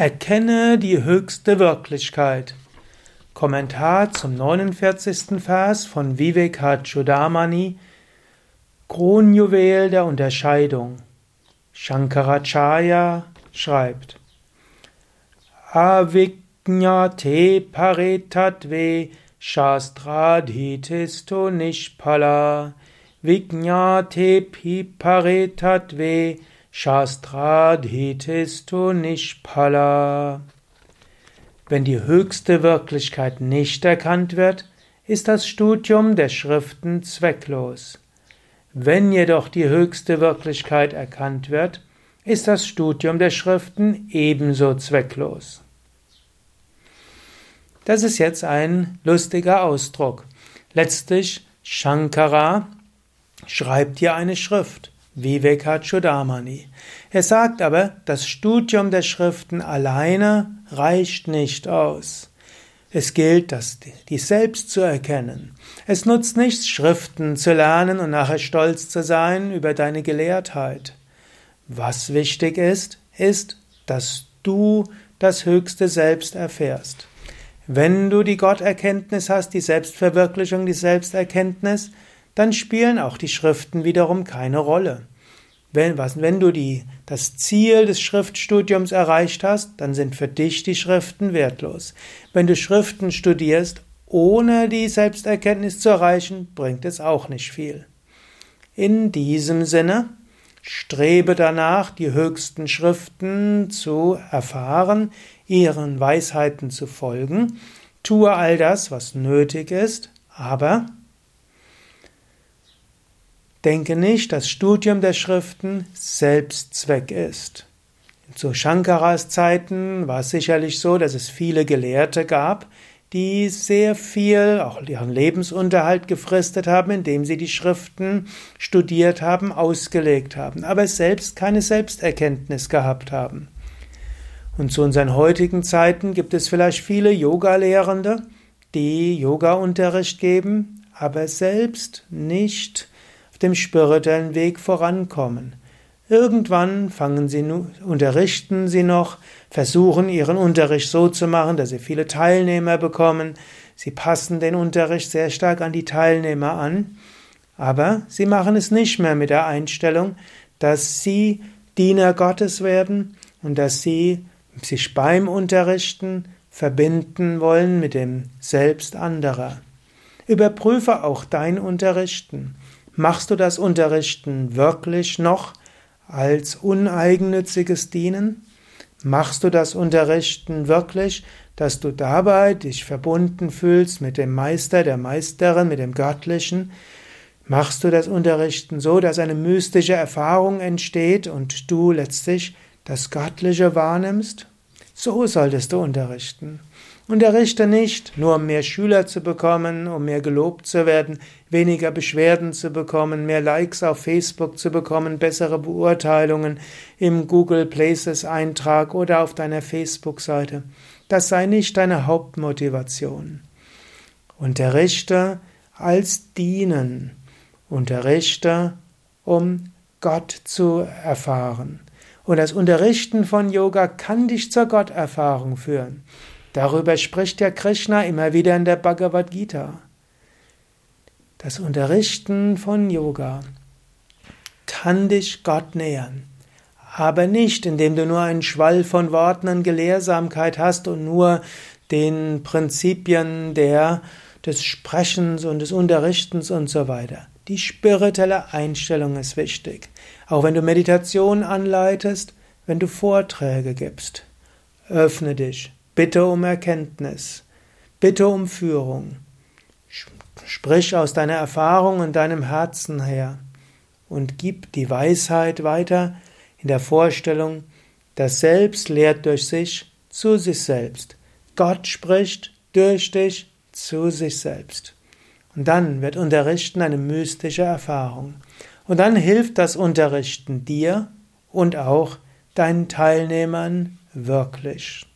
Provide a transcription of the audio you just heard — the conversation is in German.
Erkenne die höchste Wirklichkeit. Kommentar zum 49. Vers von Vivekachudamani, Kronjuwel der Unterscheidung. Shankaracharya schreibt: Avijñate paretatve shastradhitisto nishpala Vijñate pi paretatve Shastradhitistu Nishpala. Wenn die höchste Wirklichkeit nicht erkannt wird, ist das Studium der Schriften zwecklos. Wenn jedoch die höchste Wirklichkeit erkannt wird, ist das Studium der Schriften ebenso zwecklos. Das ist jetzt ein lustiger Ausdruck. Letztlich Shankara schreibt hier eine Schrift. Vivekachudamani. Er sagt aber, das Studium der Schriften alleine reicht nicht aus. Es gilt, das, die selbst zu erkennen. Es nutzt nichts, Schriften zu lernen und nachher stolz zu sein über deine Gelehrtheit. Was wichtig ist, ist, dass du das höchste Selbst erfährst. Wenn du die Gotterkenntnis hast, die Selbstverwirklichung, die Selbsterkenntnis, dann spielen auch die Schriften wiederum keine Rolle. Wenn, was, wenn du die, das Ziel des Schriftstudiums erreicht hast, dann sind für dich die Schriften wertlos. Wenn du Schriften studierst, ohne die Selbsterkenntnis zu erreichen, bringt es auch nicht viel. In diesem Sinne, strebe danach, die höchsten Schriften zu erfahren, ihren Weisheiten zu folgen, tue all das, was nötig ist, aber Denke nicht, dass Studium der Schriften Selbstzweck ist. Zu Shankaras Zeiten war es sicherlich so, dass es viele Gelehrte gab, die sehr viel, auch ihren Lebensunterhalt gefristet haben, indem sie die Schriften studiert haben, ausgelegt haben, aber selbst keine Selbsterkenntnis gehabt haben. Und zu unseren heutigen Zeiten gibt es vielleicht viele Yoga-Lehrende, die Yoga-Unterricht geben, aber selbst nicht dem spirituellen Weg vorankommen. Irgendwann fangen sie, unterrichten sie noch, versuchen ihren Unterricht so zu machen, dass sie viele Teilnehmer bekommen. Sie passen den Unterricht sehr stark an die Teilnehmer an, aber sie machen es nicht mehr mit der Einstellung, dass sie Diener Gottes werden und dass sie sich beim Unterrichten verbinden wollen mit dem Selbst anderer. Überprüfe auch dein Unterrichten. Machst du das Unterrichten wirklich noch als uneigennütziges Dienen? Machst du das Unterrichten wirklich, dass du dabei dich verbunden fühlst mit dem Meister, der Meisterin, mit dem Göttlichen? Machst du das Unterrichten so, dass eine mystische Erfahrung entsteht und du letztlich das Göttliche wahrnimmst? So solltest du unterrichten. Unterrichte nicht, nur um mehr Schüler zu bekommen, um mehr gelobt zu werden, weniger Beschwerden zu bekommen, mehr Likes auf Facebook zu bekommen, bessere Beurteilungen im Google Places Eintrag oder auf deiner Facebook-Seite. Das sei nicht deine Hauptmotivation. Unterrichte als dienen. Unterrichte, um Gott zu erfahren. Und das Unterrichten von Yoga kann dich zur Gotterfahrung führen. Darüber spricht ja Krishna immer wieder in der Bhagavad Gita. Das Unterrichten von Yoga kann dich Gott nähern, aber nicht, indem du nur einen Schwall von Worten und Gelehrsamkeit hast und nur den Prinzipien der, des Sprechens und des Unterrichtens und so weiter. Die spirituelle Einstellung ist wichtig. Auch wenn du Meditation anleitest, wenn du Vorträge gibst, öffne dich, Bitte um Erkenntnis. Bitte um Führung. Sprich aus deiner Erfahrung und deinem Herzen her und gib die Weisheit weiter in der Vorstellung, das Selbst lehrt durch sich zu sich selbst. Gott spricht durch dich zu sich selbst. Und dann wird Unterrichten eine mystische Erfahrung. Und dann hilft das Unterrichten dir und auch deinen Teilnehmern wirklich.